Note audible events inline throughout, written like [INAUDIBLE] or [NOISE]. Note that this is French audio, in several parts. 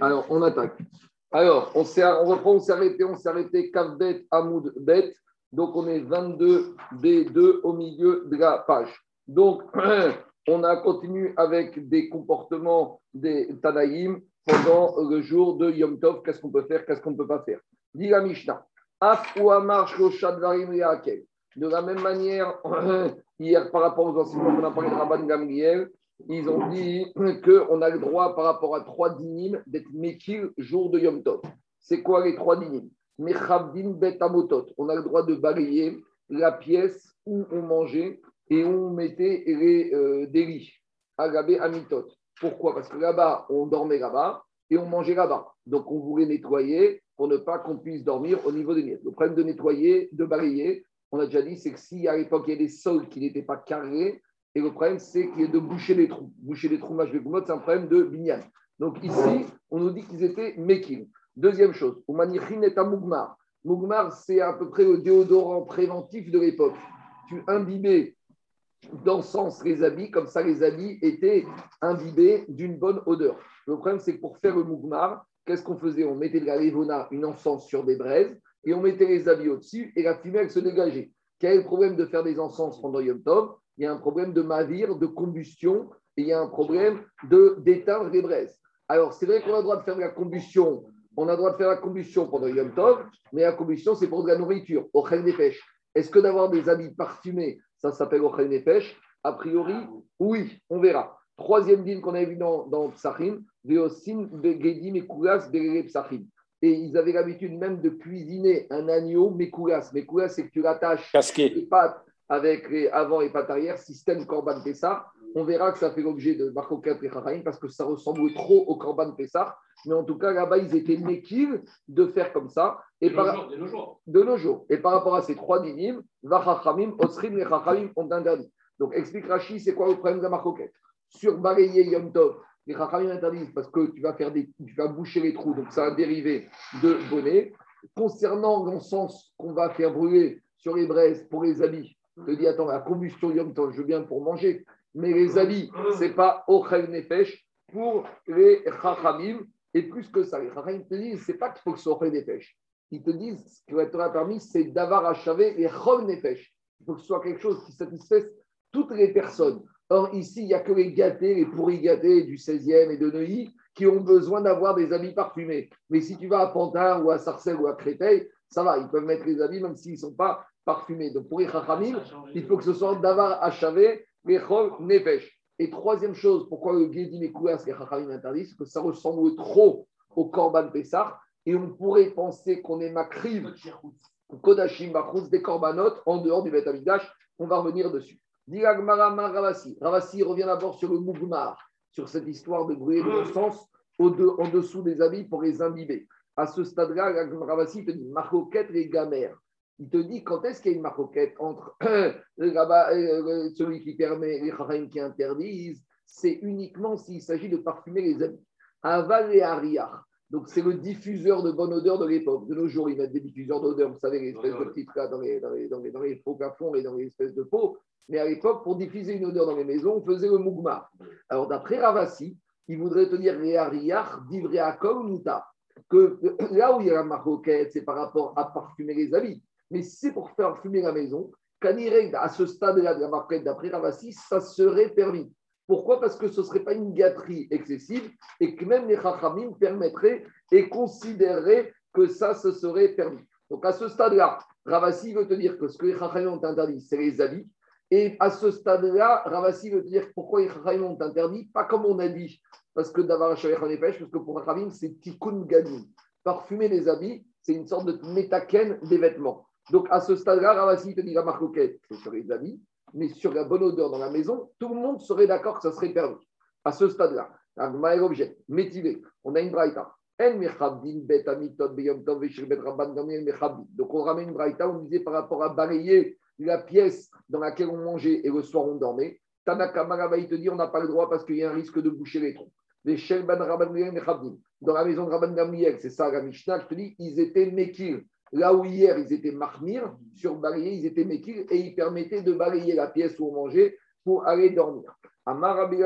Alors, on attaque. Alors, on, reprend, on s'est arrêté, on s'est arrêté, Kavbet, Hamoud, Bet. Donc, on est 22 B2 au milieu de la page. Donc, [CLEARS THROAT] on a continué avec des comportements des Tanaïm pendant le jour de Yom Tov. Qu'est-ce qu'on peut faire, qu'est-ce qu'on ne peut pas faire? Dit la Mishnah. De la même manière, [CLEARS THROAT] hier, par rapport aux enseignements qu'on a parlé de Rabban Gamliel, ils ont dit qu'on a le droit, par rapport à trois dynimes, d'être Mekil jour de Yom Tov. C'est quoi les trois dynimes Mechabdin bet amotot. On a le droit de balayer la pièce où on mangeait et où on mettait les euh, des lits. Agabé amitot. Pourquoi? Parce que là-bas, on dormait là-bas et on mangeait là-bas. Donc, on voulait nettoyer pour ne pas qu'on puisse dormir au niveau des miettes. Le problème de nettoyer, de balayer, on a déjà dit, c'est que si à l'époque, il y a des sols qui n'étaient pas carrés, et le problème, c'est de boucher les trous. Boucher les trous, c'est un problème de binyan. Donc ici, on nous dit qu'ils étaient mekil. Deuxième chose, Oumanichin est un mougmar. Mougmar, c'est à peu près le déodorant préventif de l'époque. Tu imbibais d'encens les habits, comme ça les habits étaient imbibés d'une bonne odeur. Le problème, c'est que pour faire le mougmar, qu'est-ce qu'on faisait? On mettait de la rivona, une encens sur des braises, et on mettait les habits au-dessus, et la fumée, elle se dégageait. Quel est le problème de faire des encens pendant Yom il y a un problème de mavir, de combustion, et il y a un problème d'éteindre les braises. Alors, c'est vrai qu'on a le droit de faire de la combustion, on a le droit de faire la combustion pendant Yom Tov, mais la combustion, c'est pour de la nourriture, au des pêches. Est-ce que d'avoir des habits parfumés, ça s'appelle au des pêches A priori, oui, on verra. Troisième dîme qu'on a vu dans, dans Psachim, Veosin, Gedim et Koulas, Psachim. Et ils avaient l'habitude même de cuisiner un agneau, Mekoulas. Mekoulas, c'est que tu l'attaches les pattes avec les avant et pattes arrière, système Corban Pessah. On verra que ça fait l'objet de Marcoquet et parce que ça ressemble trop au Corban Pessah. Mais en tout cas, là-bas, ils étaient méquives de faire comme ça. Et de, par... nos jours, de, nos jours. Et par rapport à ces trois dynimes, Vachachamim, Osrim et Chachamim ont interdit. Donc, explique Rashi, c'est quoi le problème de la Marcoquet Sur Balayer Yom Tov, les Chachamim interdisent parce que tu vas, faire des, tu vas boucher les trous, donc ça a dérivé de bonnet. Concernant l'encens qu'on va faire brûler sur les braises pour les habits, te dis, attends, la combustion Yom Tov, je viens pour manger, mais les habits, ce n'est pas Ochel Nefesh pour les Chachamim. Et plus que ça, les Chachamim te disent, ce n'est pas qu'il faut que ce soit Ochel Nefesh. Ils te disent, ce qui va être permis, c'est d'avoir achevé les Chol Nefesh. Il faut que ce soit quelque chose qui satisfasse toutes les personnes. Or, ici, il n'y a que les gâtés, les pourris gâtés du 16e et de Neuilly qui ont besoin d'avoir des habits parfumés. Mais si tu vas à Pantin ou à Sarcelles ou à Créteil, ça va, ils peuvent mettre les habits même s'ils ne sont pas parfumé. Donc pour les il faut que ce soit d'avoir achavé les nefesh. Et troisième chose, pourquoi le Gedim et Kouas, les Chachamim interdisent, c'est que ça ressemble trop au Korban Pessah. Et on pourrait penser qu'on est makriv, Kodashim Bachrous, des Korbanot en dehors du Beth On va revenir dessus. Ravasi. Ravasi revient d'abord sur le Mougmar, sur cette histoire de brûler de sens en dessous des habits pour les imbiber. À ce stade-là, Ravasi te dit Marcoquette les gamères il te dit quand est-ce qu'il y a une maroquette entre [CLEARS THROAT] euh, celui qui permet les chachamim qui interdisent, c'est uniquement s'il s'agit de parfumer les habits. Aval et Ariach. Donc, c'est le diffuseur de bonne odeur de l'époque. De nos jours, ils mettent des diffuseurs d'odeur, vous savez, les espèces de petites là dans les, dans les, dans les, dans les faux et dans les espèces de pots. Mais à l'époque, pour diffuser une odeur dans les maisons, on faisait le mougma. Alors, d'après Ravasi, il voudrait te dire les Ariach, d'Ivre à que [CLEARS THROAT] là où il y a la maroquette, c'est par rapport à parfumer les habits. Mais c'est pour faire fumer la maison, à ce stade-là de la marquette d'après Ravassi, ça serait permis. Pourquoi? Parce que ce ne serait pas une gâterie excessive et que même les Chachamim permettraient et considéreraient que ça, se serait permis. Donc à ce stade-là, Ravassi veut te dire que ce que les Chachamim ont interdit, c'est les habits. Et à ce stade-là, Ravassi veut te dire pourquoi les Chachamim ont interdit, pas comme on a dit, parce que d'avoir un pêche, parce que pour Chachamim, c'est tikkun gadim. Parfumer les habits, c'est une sorte de métaken des vêtements. Donc à ce stade-là, Ravasi te dit la marcoquette, sur les amis, mais sur la bonne odeur dans la maison, tout le monde serait d'accord que ça serait permis. À ce stade-là, objet, métivé, on a une braïta. Donc on ramène une braïta, on disait par rapport à balayer la pièce dans laquelle on mangeait et le soir on dormait. Tanaka il te dit on n'a pas le droit parce qu'il y a un risque de boucher les trous. Les Dans la maison de Rabban Gamliel, c'est ça la je te dis, ils étaient mekir. Là où hier, ils étaient mahmir, sur balayer, ils étaient mekir et ils permettaient de balayer la pièce où on mangeait pour aller dormir. Amar Rabbi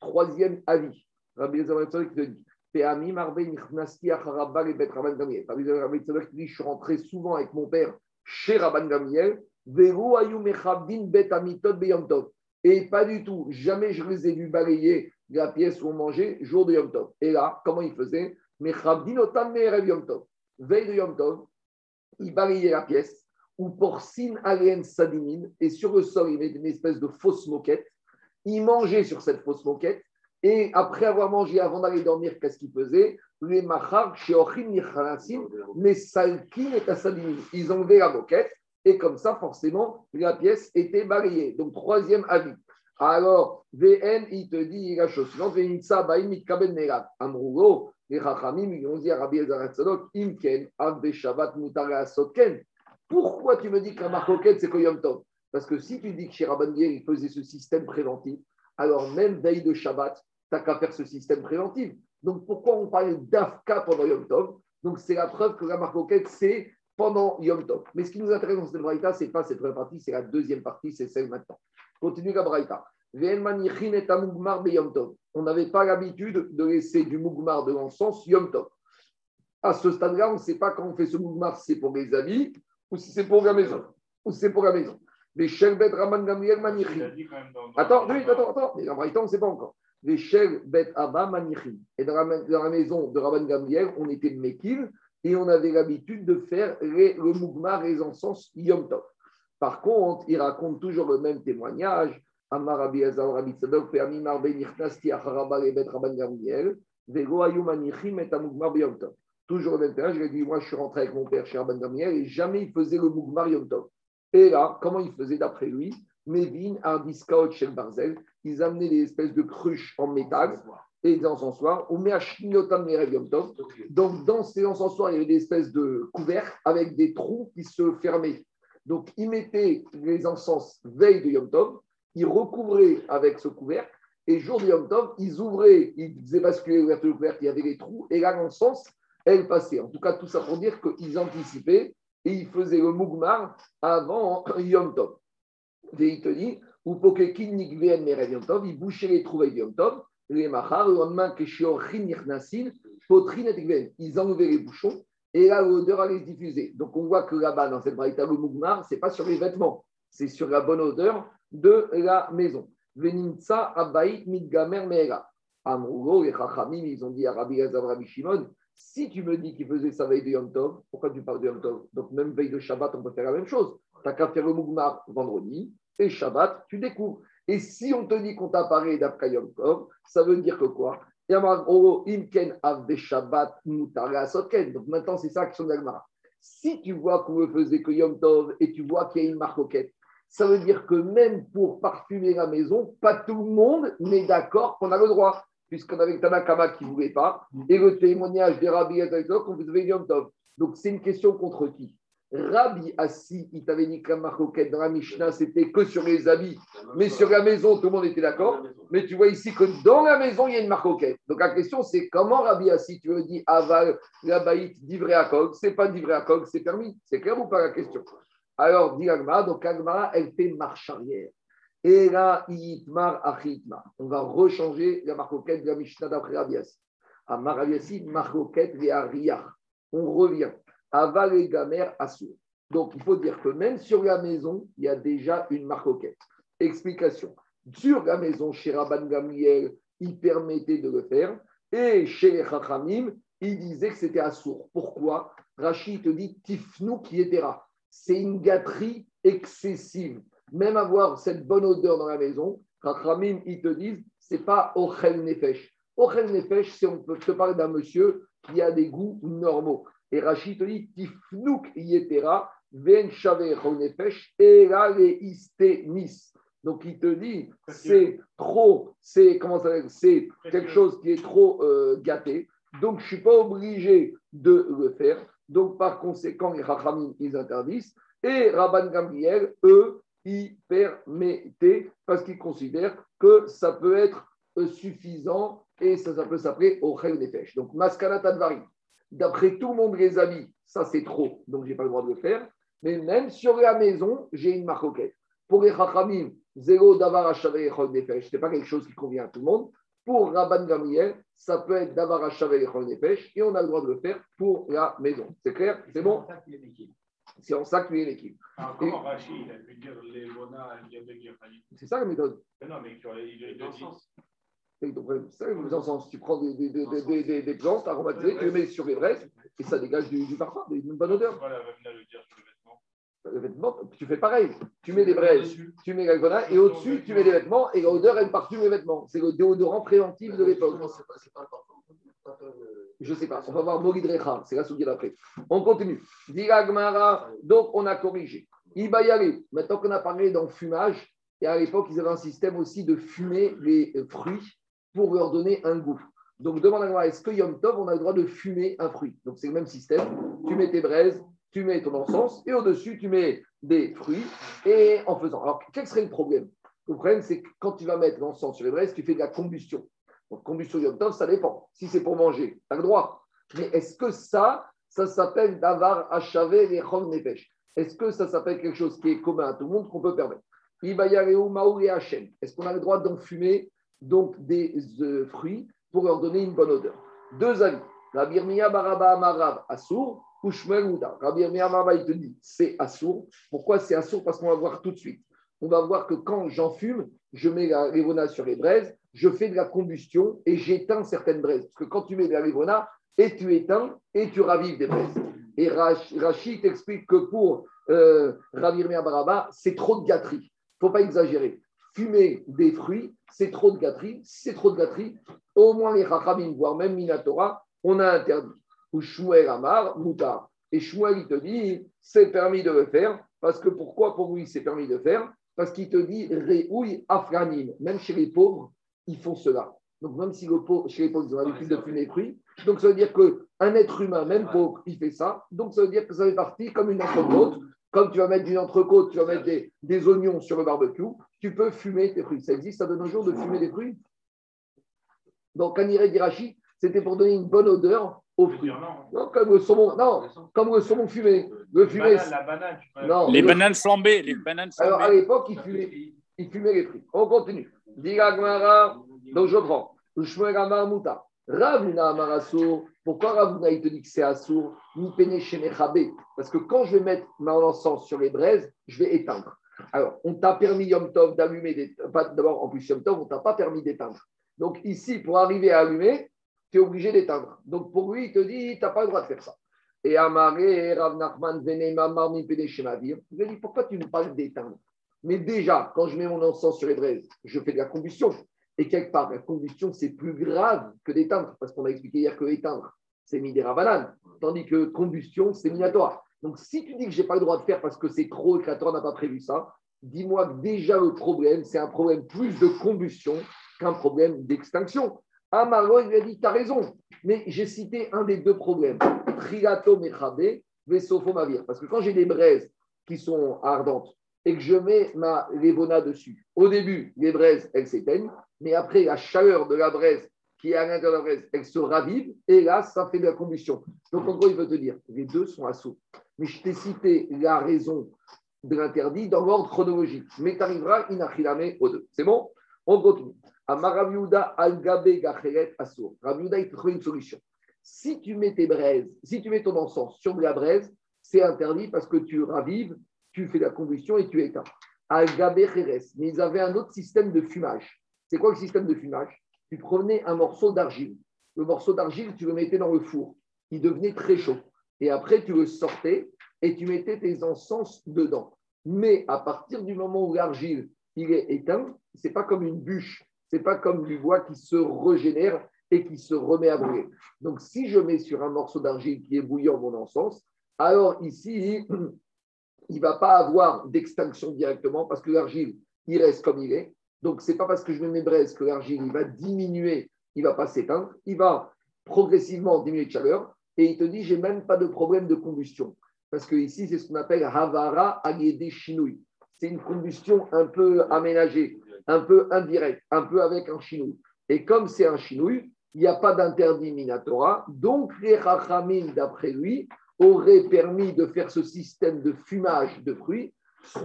Troisième avis. Rabbi Tzadok te dit Je suis rentré souvent avec mon père chez Rabban Gamiel. Et pas du tout, jamais je les ai vus balayer la pièce où on mangeait jour de Yom Tov. Et là, comment ils faisaient? Yom Tov. Veille de Yom Tov, ils balayaient la pièce, ou porcine alien sadimine, et sur le sol, ils mettaient une espèce de fausse moquette. Ils mangeaient sur cette fausse moquette, et après avoir mangé, avant d'aller dormir, qu'est-ce qu'ils faisaient Les machar, sheochim, nichalasim, les salkin et sadimine. Ils enlevaient la moquette, et comme ça, forcément, la pièce était balayée. Donc, troisième avis. Alors, VN, il te dit la chose suivante. Amrougo, les Chachamim, ils ont dit à Rabbi Tzadok, Imken, Shabbat, Mutara Sotken. Pourquoi tu me dis que la marcoquette, c'est Koyom Tov? Parce que si tu dis que chez Rabban il faisait ce système préventif, alors même veille de Shabbat, tu n'as qu'à faire ce système préventif. Donc, pourquoi on parle d'Afka pendant Yom Tov? Donc, c'est la preuve que la marcoquette, c'est pendant Yom Tov. Mais ce qui nous intéresse dans cette braïta, ce n'est pas cette première partie, c'est la deuxième partie, c'est celle maintenant. Continue la braïta. On n'avait pas l'habitude de laisser du mougmar de l'encens Yom Tov. À ce stade-là, on ne sait pas quand on fait ce mougmar, si c'est pour les amis ou si c'est pour la maison. Ou si c'est pour la maison. Les Raman Gamriel Manichin. Attends, oui, attends, attends. Mais braïta, on ne sait pas encore. Les Shelbet Abba Manichin. Et dans la, maison de Raman Gamriel, on était Mekil et on avait l'habitude de faire le mougmar et les encens Yom Tov. Par contre, il raconte toujours le même témoignage. Amar Rabbi Azar Rabbi Marbe Nichnasti Acharaba Rabban Gamriel, Vego et Amugmar Yom Tov. Toujours le même témoignage, il a dit Moi, je suis rentré avec mon père chez Rabban Gamriel et jamais il faisait le mougmar Yom Tov. Et là, comment il faisait d'après lui? Mevin, Ardiskaot, Shel Barzel, ils amenaient des espèces de cruches en métal et des encensoirs. On met à. Donc, dans ces encensoirs, il y avait des espèces de couverts avec des trous qui se fermaient. Donc, ils mettaient les encens veille de Yom Tov, ils recouvraient avec ce couvercle, et jour de Yom Tov, ils ouvraient, ils faisaient basculer l'ouverture du couvercle, il y avait des trous, et là, l'encens, elle passait. En tout cas, tout ça pour dire qu'ils anticipaient et ils faisaient le mougmar avant Yom Tov. Et il te dit, ou Yom Tov, ils bouchaient les trous avec Yom Tov, les machar, le lendemain, ils enlevaient les bouchons, et là, l'odeur allait se diffuser. Donc, on voit que là-bas, dans cette braïta, le mougmar, ce n'est pas sur les vêtements, c'est sur la bonne odeur de la maison. Venimtsa abaït mitgamer meera. Amrougo, les chachamim, ils ont dit à Rabbi Gazav, Rabbi Shimon, si tu me dis qu'il faisait sa veille de Yom Tov, pourquoi tu parles de Yom Tov? Donc, même veille de Shabbat, on peut faire la même chose. Tu qu'à faire le mougmar vendredi, et Shabbat, tu découvres. Et si on te dit qu'on t'a parlé d'Afka Yom Tov, ça veut dire que quoi? Donc maintenant, c'est ça qui sont d'Agmara. Si tu vois qu'on ne faisait que Yom Tov et tu vois qu'il y a une marcoquette, ça veut dire que même pour parfumer la maison, pas tout le monde n'est d'accord qu'on a le droit. Puisqu'on avait Tanakama qui ne voulait pas, et le témoignage des Rabbi qu'on faisait Yom Tov. Donc c'est une question contre qui? Rabbi Assi, il t'avait dit que la marcoquette dans la Mishnah, c'était que sur les habits, mais sur la maison, tout le monde était d'accord. Mais tu vois ici que dans la maison, il y a une marcoquette. Donc la question, c'est comment Rabbi Assi, tu veux dire aval la baït d'ivré à C'est pas d'ivré à c'est permis. C'est clair ou pas la question? Alors, dit Agma, donc Agma, elle fait marche arrière. Et là. On va rechanger la marcoquette de la Mishnah d'après Rabbi Assi. Amar Rabbi Assi, marcoquette et On revient. Aval et Gamer Assur. Donc, il faut dire que même sur la maison, il y a déjà une marcoquette. Explication. Sur la maison, chez Rabban Gamriel, il permettait de le faire. Et chez les il disait que c'était Assour. Pourquoi? Rachid te dit Tifnou qui etera. C'est une gâterie excessive. Même avoir cette bonne odeur dans la maison, Chachamim, ils te disent c'est pas Ochel Nefesh. Ochel Nefesh, c'est on peut te parler d'un monsieur qui a des goûts normaux. Et Rachid te dit Tifnouk yetera, ven nefesh, et là les nis. Donc il te dit c'est trop, c'est comment ça c'est quelque chose qui est trop euh, gâté. Donc je suis pas obligé de le faire. Donc par conséquent, les Rachamim, ils interdisent. Et Rabban Gamriel, eux, ils permettaient parce qu'ils considèrent que ça peut être euh, suffisant et ça, peut s'appeler au des Donc Maskana Tadvari d'après tout le monde les amis, ça c'est trop, donc je n'ai pas le droit de le faire. Mais même sur la maison, j'ai une marcoquette. Pour les chachamim, zéro davar ce n'est pas quelque chose qui convient à tout le monde. Pour Rabban Gamriel, ça peut être d'avoir achavé les pêches et on a le droit de le faire pour la maison. C'est clair C'est bon C'est en ça qu'il est l'équipe. Comment Rachid a pu dire les Bona C'est ça la méthode. Non, mais il a dit. Ça, les encens, tu prends des, des, des, des, des plantes aromatisées, tu les mets sur les braises et ça dégage du, du parfum, une bonne odeur. Voilà, va venir le dire sur le vêtement. Le vêtement, tu fais pareil. Tu mets des braises, tu mets la et au-dessus, tu mets des vêtements et l'odeur, elle parfume les vêtements. C'est le déodorant préventif de l'époque. Je ne sais pas. On va voir Morid. C'est la souillée d'après. On continue. Gmara. Donc, on a corrigé. Ibayari. Maintenant qu'on a parlé d'enfumage, et à l'époque, ils avaient un système aussi de fumer les fruits pour leur donner un goût. Donc, demande à moi, est-ce que Yom Tov, on a le droit de fumer un fruit? Donc, c'est le même système. Tu mets tes braises, tu mets ton encens, et au-dessus, tu mets des fruits, et en faisant. Alors, quel serait le problème? Le problème, c'est que quand tu vas mettre l'encens sur les braises, tu fais de la combustion. Donc, combustion Yom Tov, ça dépend. Si c'est pour manger, tu as le droit. Mais est-ce que ça, ça s'appelle d'avar achavé les nefesh Est-ce que ça s'appelle quelque chose qui est commun à tout le monde qu'on peut permettre? Est-ce qu'on a le droit d'enfumer donc des euh, fruits pour leur donner une bonne odeur? Deux avis. Rabbi Irmiya Baraba Amarav Assour ou Shmuel Ouda. Rabbi il te dit c'est Assour. Pourquoi c'est Assour Parce qu'on va voir tout de suite. On va voir que quand j'enfume, je mets la lévona sur les braises, je fais de la combustion et j'éteins certaines braises. Parce que quand tu mets de la lévona, et tu éteins et tu ravives des braises. Et Rachid t'explique que pour euh, Rabbi Baraba, c'est trop de gâterie. Il ne faut pas exagérer. Fumer des fruits, c'est trop de gâterie. C'est trop de gâterie, au moins les Chachamim, voire même Minatora, on a interdit. Ou Shmuel Amar, Moutar. Et Shmuel, il te dit, c'est permis de le faire. Parce que pourquoi pour lui c'est permis de faire? Parce qu'il te dit, Réouille Afghanim. Même chez les pauvres, ils font cela. Donc, même si chez les pauvres, ils ont l'habitude de fumer des fruits, donc ça veut dire qu'un être humain, même pauvre, il fait ça. Donc, ça veut dire que ça fait partie comme une entrecôte. Comme tu vas mettre une entrecôte, tu vas mettre des, oignons sur le barbecue, tu peux fumer tes fruits. Ça existe à de nos jours de fumer des fruits? Donc, Kanire d'Irachi, c'était pour donner une bonne odeur aux fruits. Non, comme le saumon, non, comme le saumon fumé. Le fumé, banane, la banane, non, les bananes flambées, les bananes flambées. Alors, à l'époque, ils fumaient, ils fumaient les fruits. On continue. Donc je prends. Ravuna Amarasso, pourquoi Ravuna il te dit que c'est Assour Parce que quand je vais mettre mon encens sur les braises, je vais éteindre. Alors, on t'a permis Yom Tov d'allumer des. D'abord, en plus, Yom Tov, on t'a pas permis d'éteindre. Donc, ici, pour arriver à allumer, tu es obligé d'éteindre. Donc, pour lui, il te dit, tu n'as pas le droit de faire ça. Et Amaré, Rav Nachman, Venema, Marmi, Pénéchemavir. Je lui dit, pourquoi tu nous parles d'éteindre? Mais déjà, quand je mets mon encens sur les braises, je fais de la combustion. Et quelque part, la combustion, c'est plus grave que d'éteindre, parce qu'on a expliqué hier que éteindre, c'est midera banane, tandis que combustion, c'est minatoire. Donc, si tu dis que je n'ai pas le droit de faire parce que c'est trop et que la n'a pas prévu ça, dis-moi que déjà le problème, c'est un problème plus de combustion qu'un problème d'extinction. Amaro, il lui dit, tu as raison, mais j'ai cité un des deux problèmes. Trigato mechabe, vesofo mavir. Parce que quand j'ai des braises qui sont ardentes, et que je mets ma lévona dessus. Au début, les braises, elles s'éteignent, mais après, la chaleur de la braise qui est à l'intérieur de la braise, elle se ravive, et là, ça fait de la combustion. Donc, en gros, il veut te dire, les deux sont assauts. Mais je t'ai cité la raison de l'interdit dans l'ordre chronologique. Mais tu arriveras inachilame aux deux. C'est bon? On continue. Amaraviuda al-gabe gacheret assour. Raviuda, il trouve une solution. Si tu mets tes braises, si tu mets ton encens sur la braise, c'est interdit parce que tu ravives tu fais la combustion et tu éteins. al Mais ils avaient un autre système de fumage. C'est quoi le système de fumage? Tu prenais un morceau d'argile. Le morceau d'argile, tu le mettais dans le four. Il devenait très chaud. Et après, tu le sortais et tu mettais tes encens dedans. Mais à partir du moment où l'argile il est éteint, c'est pas comme une bûche, c'est pas comme du bois qui se régénère et qui se remet à brûler. Donc, si je mets sur un morceau d'argile qui est bouillant mon encens, alors ici, [CLEARS THROAT] il ne va pas avoir d'extinction directement parce que l'argile, il reste comme il est. Donc, ce n'est pas parce que je mets mes braises que l'argile, il va diminuer, il ne va pas s'éteindre. Il va progressivement diminuer de chaleur. Et il te dit, j'ai même pas de problème de combustion. Parce que ici, c'est ce qu'on appelle Havara Agede Shinui. C'est une combustion un peu aménagée, un peu indirecte, un peu avec un chinouille. Et comme c'est un chinouille, il n'y a pas d'interdit minatora. Donc, les rachamim, d'après lui, aurait permis de faire ce système de fumage de fruits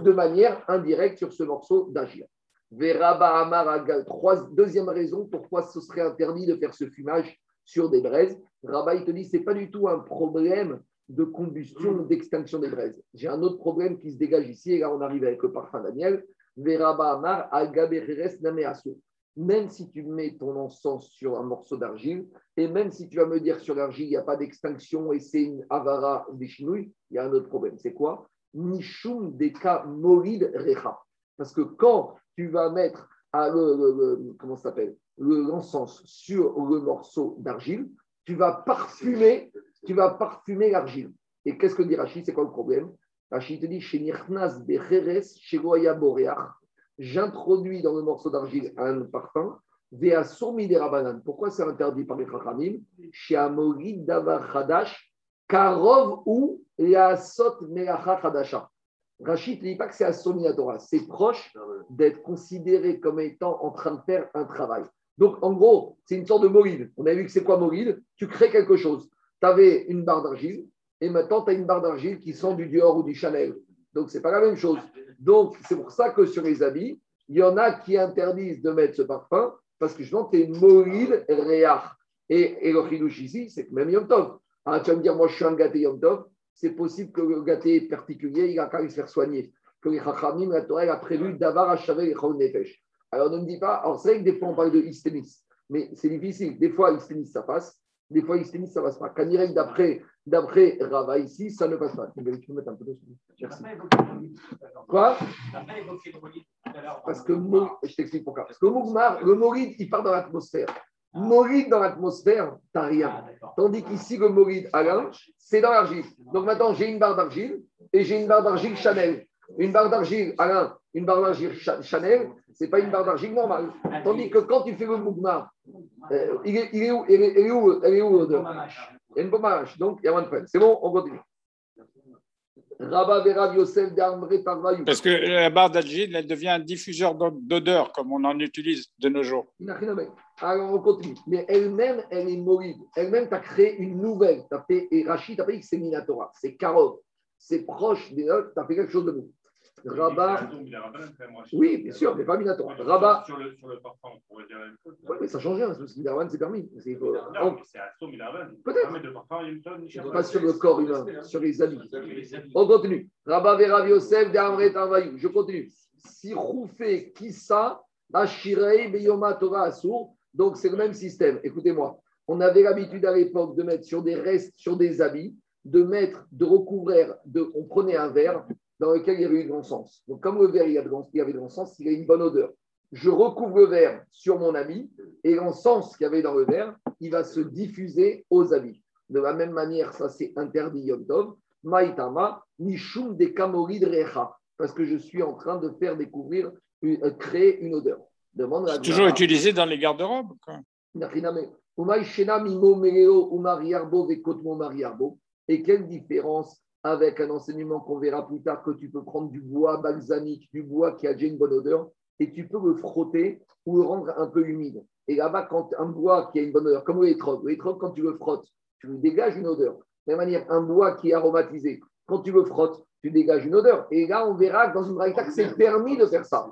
de manière indirecte sur ce morceau d'agir. Deuxième raison pourquoi ce serait interdit de faire ce fumage sur des braises. Rabat, il te dit, ce n'est pas du tout un problème de combustion d'extinction des braises. J'ai un autre problème qui se dégage ici, et là on arrive avec le parfum Daniel. Même si tu mets ton encens sur un morceau d'argile, et même si tu vas me dire sur l'argile, il n'y a pas d'extinction et c'est une avara des chinouilles, il y a un autre problème. C'est quoi? Nishum deka morid recha. Parce que quand tu vas mettre à s'appelle? Le- l'encens sur le morceau d'argile, tu vas parfumer, tu vas parfumer l'argile. Et qu'est-ce que dit Rachid? C'est quoi le problème? Rachid te dit chez Nirchnas becheres chez Goya j'introduis dans le morceau d'argile un parfum. Vea des rabanan. Pourquoi c'est interdit par les chachamim? Chez Amorid davar chadash, karov ou yaasot melacha chadasha. Rachid ne dit pas que c'est assomi la Torah, c'est proche d'être considéré comme étant en train de faire un travail. Donc, en gros, c'est une sorte de moride. On a vu que c'est quoi moride Tu crées quelque chose. Tu avais une barre d'argile et maintenant tu as une barre d'argile qui sent du Dior ou du Chanel. Donc, c'est pas la même chose. Donc, c'est pour ça que sur les habits, il y en a qui interdisent de mettre ce parfum parce que justement, tu es moride réach. Et, et le ici, c'est que même Yom Tov. Ah, tu vas me dire, moi, je suis un gâté Yom Tov. C'est possible que le gâté particulier, il a qu'à se faire soigner. Que les chachamim, la Torah, a prévu d'avoir chaver les chol nefesh. Alors, ne me dis pas, alors c'est vrai que des fois, on parle de hystémis, mais c'est difficile. Des fois, hystémis, ça passe. Des fois, hystémis, ça passe pas. Quand il règle d'après, d'après Rava ici, ça ne passe pas. Tu peux mettre un peu plaît Merci. Quoi? Parce que je t'explique pourquoi. Parce que le Mougmar, le Moride, il part dans l'atmosphère. Moride dans l'atmosphère, t'as rien. Tandis qu'ici, le Moride, Alain, c'est dans l'argile. Donc maintenant, j'ai une barre d'argile et j'ai une barre d'argile Chanel. Une barre d'argile, Alain, une barre d'argile Cha- Chanel, c'est pas une barre d'argile normale. Tandis que quand tu fais le Mougmar, euh, il, est, il est où Elle est, où Elle est où Il y a une bombe à donc il y a moins de peine. C'est bon, on continue. Parce que la barre d'argile, elle devient un diffuseur d'odeur, comme on en utilise de nos jours. Alors, on continue. Mais elle-même, elle est moride. Elle-même, tu as créé une nouvelle. T'as fait, et Rachid, tu as fait que c'est Minatora, c'est Karov, c'est proche des autres, tu as fait quelque chose de nouveau. Rabat, oui, bien sûr, mais pas Minatora. Rabat, Sur le, sur le parfum, on pourrait dire la même chose. oui, mais ça change rien, parce que Midarwan, c'est permis. C'est- Astom, raison. Peut-être. Mais de parfum, Pas sur le corps humain, sur les habits. On continue. Rabba Vera Yosef d'Amre Tarvayu. Je continue. Si Roufé Kissa, Ashirei Beyoma Torah Asur. Donc, c'est le même système. Écoutez-moi. On avait l'habitude à l'époque de mettre sur des restes, sur des habits, de mettre, de recouvrir, de, on prenait un verre dans lequel il y avait eu de l'encens. Donc, comme le verre, il y, a de l'en- il y avait de l'encens, il a une bonne odeur. Je recouvre le verre sur mon habit et l'encens qu'il y avait dans le verre, il va se diffuser aux habits. De la même manière, ça c'est interdit Yom Tov. Maïtama, Nishum de Kamorid Recha. Parce que je suis en train de faire découvrir, une- euh, créer une odeur. Demande la Toujours utilisé dans les garde-robes. Et quelle différence avec un enseignement qu'on verra plus tard que tu peux prendre du bois balsamique, du bois qui a déjà une bonne odeur, et tu peux le frotter ou le rendre un peu humide. Et là-bas, quand un bois qui a une bonne odeur, comme le hétrog, quand tu le frottes, tu lui dégages une odeur. De la même manière, un bois qui est aromatisé, quand tu le frottes, tu dégages une odeur. Et là, on verra que dans une braïta que c'est permis de faire ça.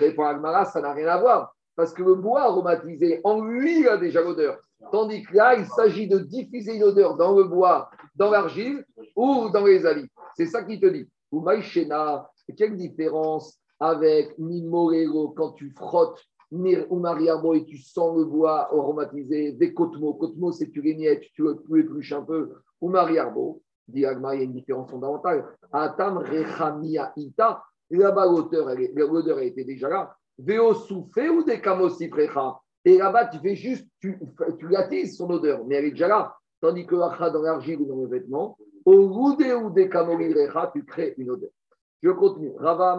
Mais pour Agmara, ça n'a rien à voir. Parce que le bois aromatisé, en lui, il a déjà l'odeur. Tandis que là, il s'agit de diffuser une odeur dans le bois, dans l'argile ou dans les habits. C'est ça qu'il te dit. Ou Maïchena, quelle différence avec Nimorero quand tu frottes ou Mariamo et tu sens le bois aromatisé, des Kotmo. Kotmo, c'est tu l'émiettes, tu le épluches un peu. Ou Mariarbo, dit Agma, il y a une différence fondamentale. Atam Rechamia Ita, là-bas l'odeur, a été déjà là. Veo souffé ou des Kamosiprecha. Et là-bas, tu fais juste, tu, tu l'attises son odeur, mais elle est déjà là. Tandis que l'achat dans l'argile ou dans le vêtement, au roudé ou des Kamorirecha, tu crées une odeur. Je continue. Rava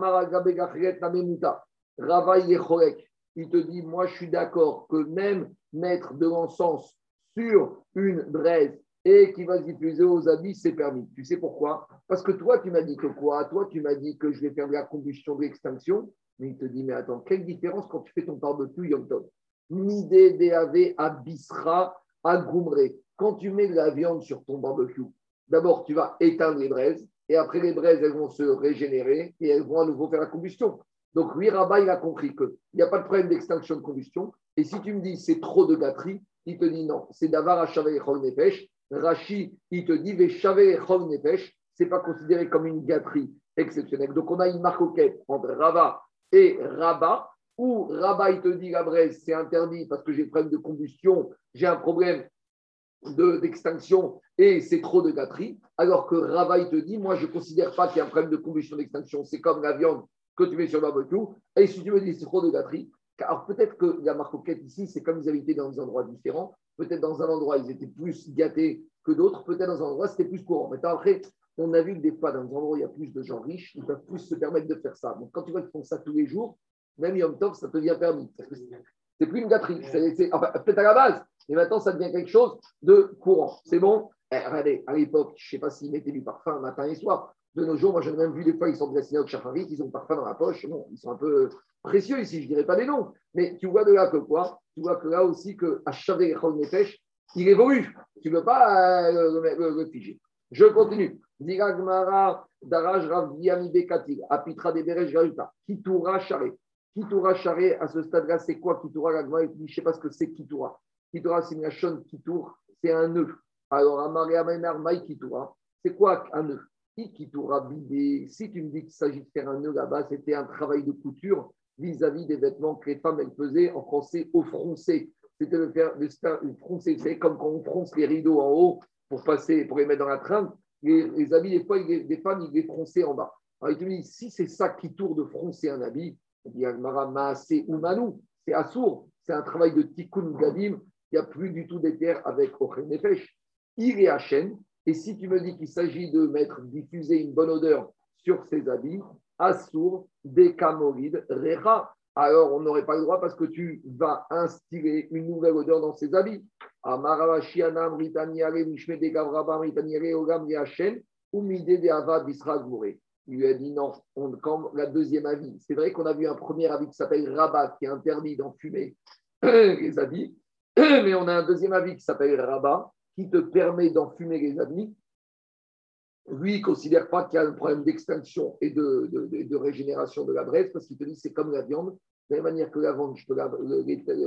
Namemuta. Rava il est chorek. Il te dit, moi je suis d'accord que même mettre de l'encens sur une braise et qui va se diffuser aux habits, c'est permis. Tu sais pourquoi? Parce que toi, tu m'as dit que quoi? Toi, tu m'as dit que je vais faire de la combustion, de l'extinction. Mais il te dit, mais attends, quelle différence quand tu fais ton barbecue Yom Tov? Midé DAV à Bisra à Goumré. Quand tu mets de la viande sur ton barbecue, d'abord tu vas éteindre les braises et après les braises elles vont se régénérer et elles vont à nouveau faire la combustion. Donc, lui, Rabat, il a compris qu'il n'y a pas de problème d'extinction de combustion. Et si tu me dis c'est trop de gâterie, il te dit non, c'est d'avar à Nefesh. Rashi, il te dit Veshavé Nefesh, ce n'est pas considéré comme une gâterie exceptionnelle. Donc, on a une marque entre Rava et Rabat, où Rabat, il te dit la braise, c'est interdit parce que j'ai un problème de combustion, j'ai un problème d'extinction et c'est trop de gâterie, alors que Rava, il te dit, moi, je ne considère pas qu'il y a un problème de combustion d'extinction, c'est comme la viande que tu mets sur le barbecue, et si tu me dis c'est trop de gâterie, alors peut-être que la marcoquette ici, c'est comme ils habitaient dans des endroits différents, peut-être dans un endroit, ils étaient plus gâtés que d'autres, peut-être dans un endroit, c'était plus courant. Mais après, on a vu que des fois, dans des endroits où il y a plus de gens riches, ils peuvent plus se permettre de faire ça. Donc quand tu vois qu'ils font ça tous les jours, même Yom Tov, ça te devient permis. C'est plus une gâterie. enfin, peut-être à la base, mais maintenant, ça devient quelque chose de courant. C'est bon? Eh, Regardez, à l'époque, je ne sais pas s'ils mettaient du parfum matin et soir. De nos jours, moi, j'ai même vu des fois, ils sont dessinés au chafarit, ils ont le parfum dans la poche. Bon, ils sont un peu précieux ici, je ne dirais pas des noms. Mais tu vois de là que quoi? Tu vois que là aussi, que à Chavé pêche, il évolue. Tu ne peux pas euh, le, figer. Je continue. Diragmara, Daraj, Raviami, Bekatil, Apitra, Deberej, Garuta, Kitoura, Charé. Kitoura, Charé, à ce stade-là, c'est quoi Kitoura, Je ne sais pas ce que c'est Kitoura. Kitoura, c'est une Kitour, c'est un nœud. Alors, Amaria, Maï, Kitoura, c'est quoi un nœud? Kitoura, bidé. Si tu me dis qu'il s'agit de faire un nœud là-bas, c'était un travail de couture vis-à-vis des vêtements que les femmes elles faisaient en français au froncé. C'était de faire le froncé. C'est comme quand on fronce les rideaux en haut pour passer, pour les mettre dans la trame. Les, les habits, des fois, les, femmes, ils les fronçaient en bas. Alors, il te dit, si c'est ça qui tourne de froncer un habit, il dit c'est Oumanou, c'est assourd, c'est un travail de tikkun gadim, il n'y a plus du tout d'éther avec Ochen Nefesh. Il est et si tu me dis qu'il s'agit de mettre, diffuser une bonne odeur sur ses habits, Assour, Dekamoride, Recha, alors on n'aurait pas le droit parce que tu vas instiller une nouvelle odeur dans ses habits. Il lui a dit non, on, comme la deuxième avis. C'est vrai qu'on a vu un premier avis qui s'appelle Rabat, qui est interdit d'enfumer [COUGHS] les habits, mais on a un deuxième avis qui s'appelle Rabat, qui te permet d'enfumer les habits. Lui, il ne considère pas qu'il y a un problème d'extinction et de, régénération de la braise, parce qu'il te dit c'est comme la viande. De la même manière que la viande, je la,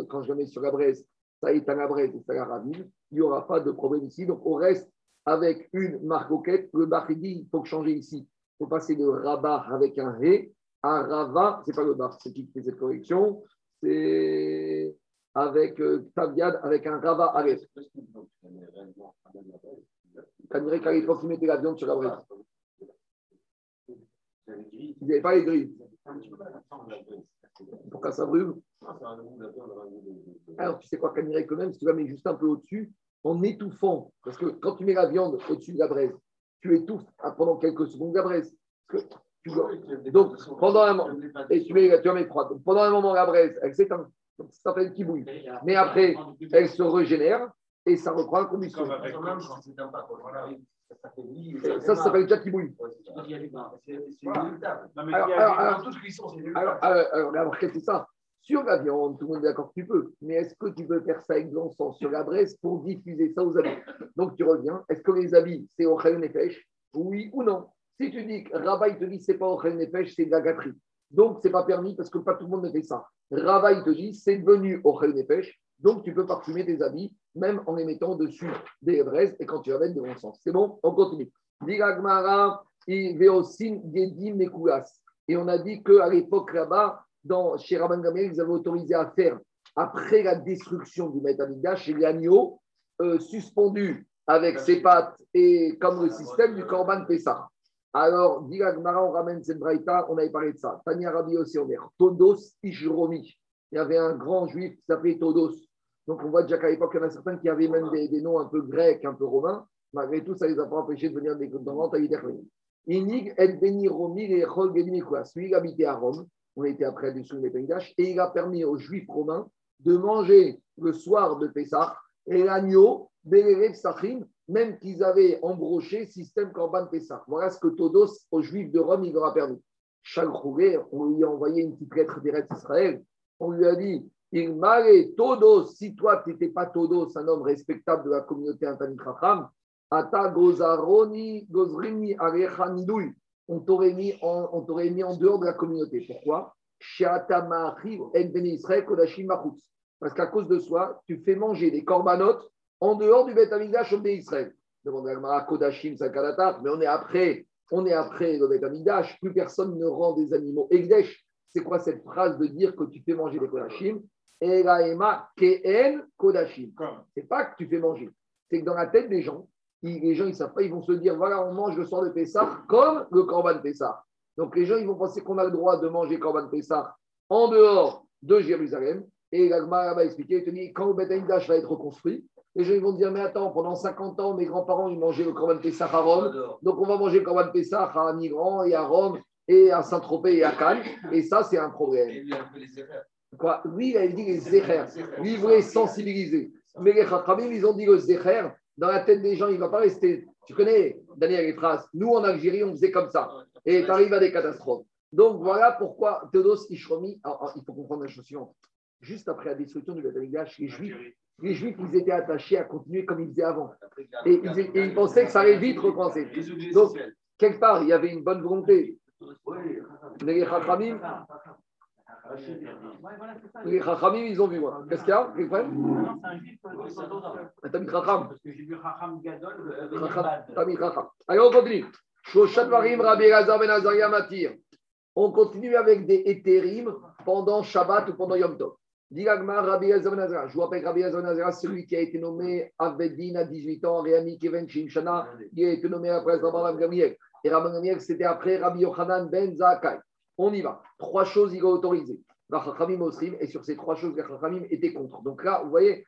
quand je la mets sur la braise, ça éteint la braise et ça la ravive. Il n'y aura pas de problème ici. Donc, on reste avec une marcoquette. Le bar, dit il faut changer ici faut passer de rabat avec un ré à rava, c'est pas le bar, c'est qui fait cette correction, c'est avec euh, taviad, avec un rava aref. Kaniré, qu'à l'époque, il mettait la viande sur la braise. Il n'y avait pas les grilles. Pourquoi ça brûle Alors, tu sais quoi, Kaniré, quand même, si tu la mets juste un peu au-dessus, en étouffant, parce que quand tu mets la viande au-dessus de la braise, tu étouffes pendant quelques secondes la braise. Donc, pendant un moment, et tu, mets, tu mets froide. Pendant un moment, la braise, elle s'éteint. Ça s'appelle bouille. Mais après, elle se régénère et ça reprend la combustion. Ça, ça s'appelle déjà bouille. Alors, alors, alors, alors, qu'est-ce que c'est ça. Sur la viande, tout le monde est d'accord que tu peux, mais est-ce que tu peux faire ça avec l'encens sur la braise pour diffuser ça aux habits Donc tu reviens, est-ce que les habits, c'est au et pêche Oui ou non? Si tu dis que Rabat, il te dit c'est pas au et pêche, c'est de la gâterie. Donc c'est pas permis parce que pas tout le monde ne fait ça. Rabat, il te dit c'est devenu au et pêche, donc tu peux parfumer tes habits même en les mettant dessus des braises et quand tu amènes de l'encens. C'est bon? On continue. Et on a dit qu'à l'époque là-bas, dans, chez Rabban Gamel, ils avaient autorisé à faire, après la destruction du Metamigdash, chez l'agneau, euh, suspendu avec ses pattes et comme le système du Korban Pessah. Alors, dit on ramène on avait parlé de ça. Tania Rabbi aussi, on Todos Ishromi. Il y avait un grand juif qui s'appelait Todos. Donc, on voit déjà qu'à l'époque, il y en a certains qui avaient même des, noms un peu grecs, un peu romains. Malgré tout, ça ne les a pas empêchés de venir dans mentalité Inig et Beni Romi et Chol Celui qui habitait à Rome, on était après du Pengdash, et il a permis aux Juifs romains de manger le soir de Pessah et l'agneau, Bélérev Sachim, même qu'ils avaient embroché système Corban Pessah. Voilà ce que Todos, aux Juifs de Rome, il leur a permis. Chaque roulet, on lui a envoyé une petite lettre d'Eretz Israël. On lui a dit Il m'a Todos, si toi, tu n'étais pas Todos, un homme respectable de la communauté Antanit Racham, Ata Gozaroni Gozrini on t'aurait mis, en, mis en dehors de la communauté. Pourquoi? Parce qu'à cause de soi, tu fais manger des corbanotes en dehors du Beth Amikdash au Ben Israël. Demande à Kodashim mais on est après, on est après le Beth Amikdash, plus personne ne rend des animaux Egdesh. C'est quoi cette phrase de dire que tu fais manger des Kodashim? Eraema Keen Kodashim. C'est pas que tu fais manger, c'est que dans la tête des gens, ils- les gens ils savent pas, ils vont se dire voilà, on mange le soir de Pessah comme le Korban Pessah. Donc les gens ils vont penser qu'on a le droit de manger Korban Pessah en dehors de Jérusalem. Et l'Agma va expliquer, il te dit quand le Beth va être reconstruit, les gens ils vont dire mais attends, pendant 50 ans, mes grands-parents ils mangeaient le Korban Pessah à Rome, donc on va manger le Korban Pessah à Migran et à Rome et à Saint-Tropez et à Cannes. Et ça c'est un problème. Quoi Lui, il a dit les zécher. Lui, il voulait sensibiliser. Mais les Chachamim, ils ont dit le zécher. Dans la tête des gens, il ne va pas rester. Tu connais, Daniel, les phrases. Nous, en Algérie, on faisait comme ça. Et tu arrives à des catastrophes. Donc, voilà pourquoi Théodos Ishromi. alors, alors, il faut comprendre la chose suivante. Juste après la destruction du Beth les Juifs, les Juifs, ils étaient attachés à continuer comme ils faisaient avant. Et ils, et ils pensaient que ça allait vite recommencer. Donc, quelque part, il y avait une bonne volonté. Mais les Chachamim, les Chachamim, ils ont vu. moi. Qu'est-ce qu'il y a? Quel problème T'as mis Chacham Parce que j'ai vu Raham Gadol, euh, Chacham. Allez, on continue. Shoshat Varim, Rabbi Elazar Ben Azaria Matir. On continue avec des étérim pendant Shabbat ou pendant Yom Tov. Rabbi. Je vous rappelle Rabbi c'est celui qui a été nommé Avedin à 18 ans, Réami Keven Shimshana, il a été nommé après Rabbi Gamriel. Et Rabbi Gamriel, c'était après Rabbi Yochanan Ben Zakai. On y va. Trois choses, il a autorisé. Et sur ces trois choses, Chachamim étaient contre. Donc là, vous voyez,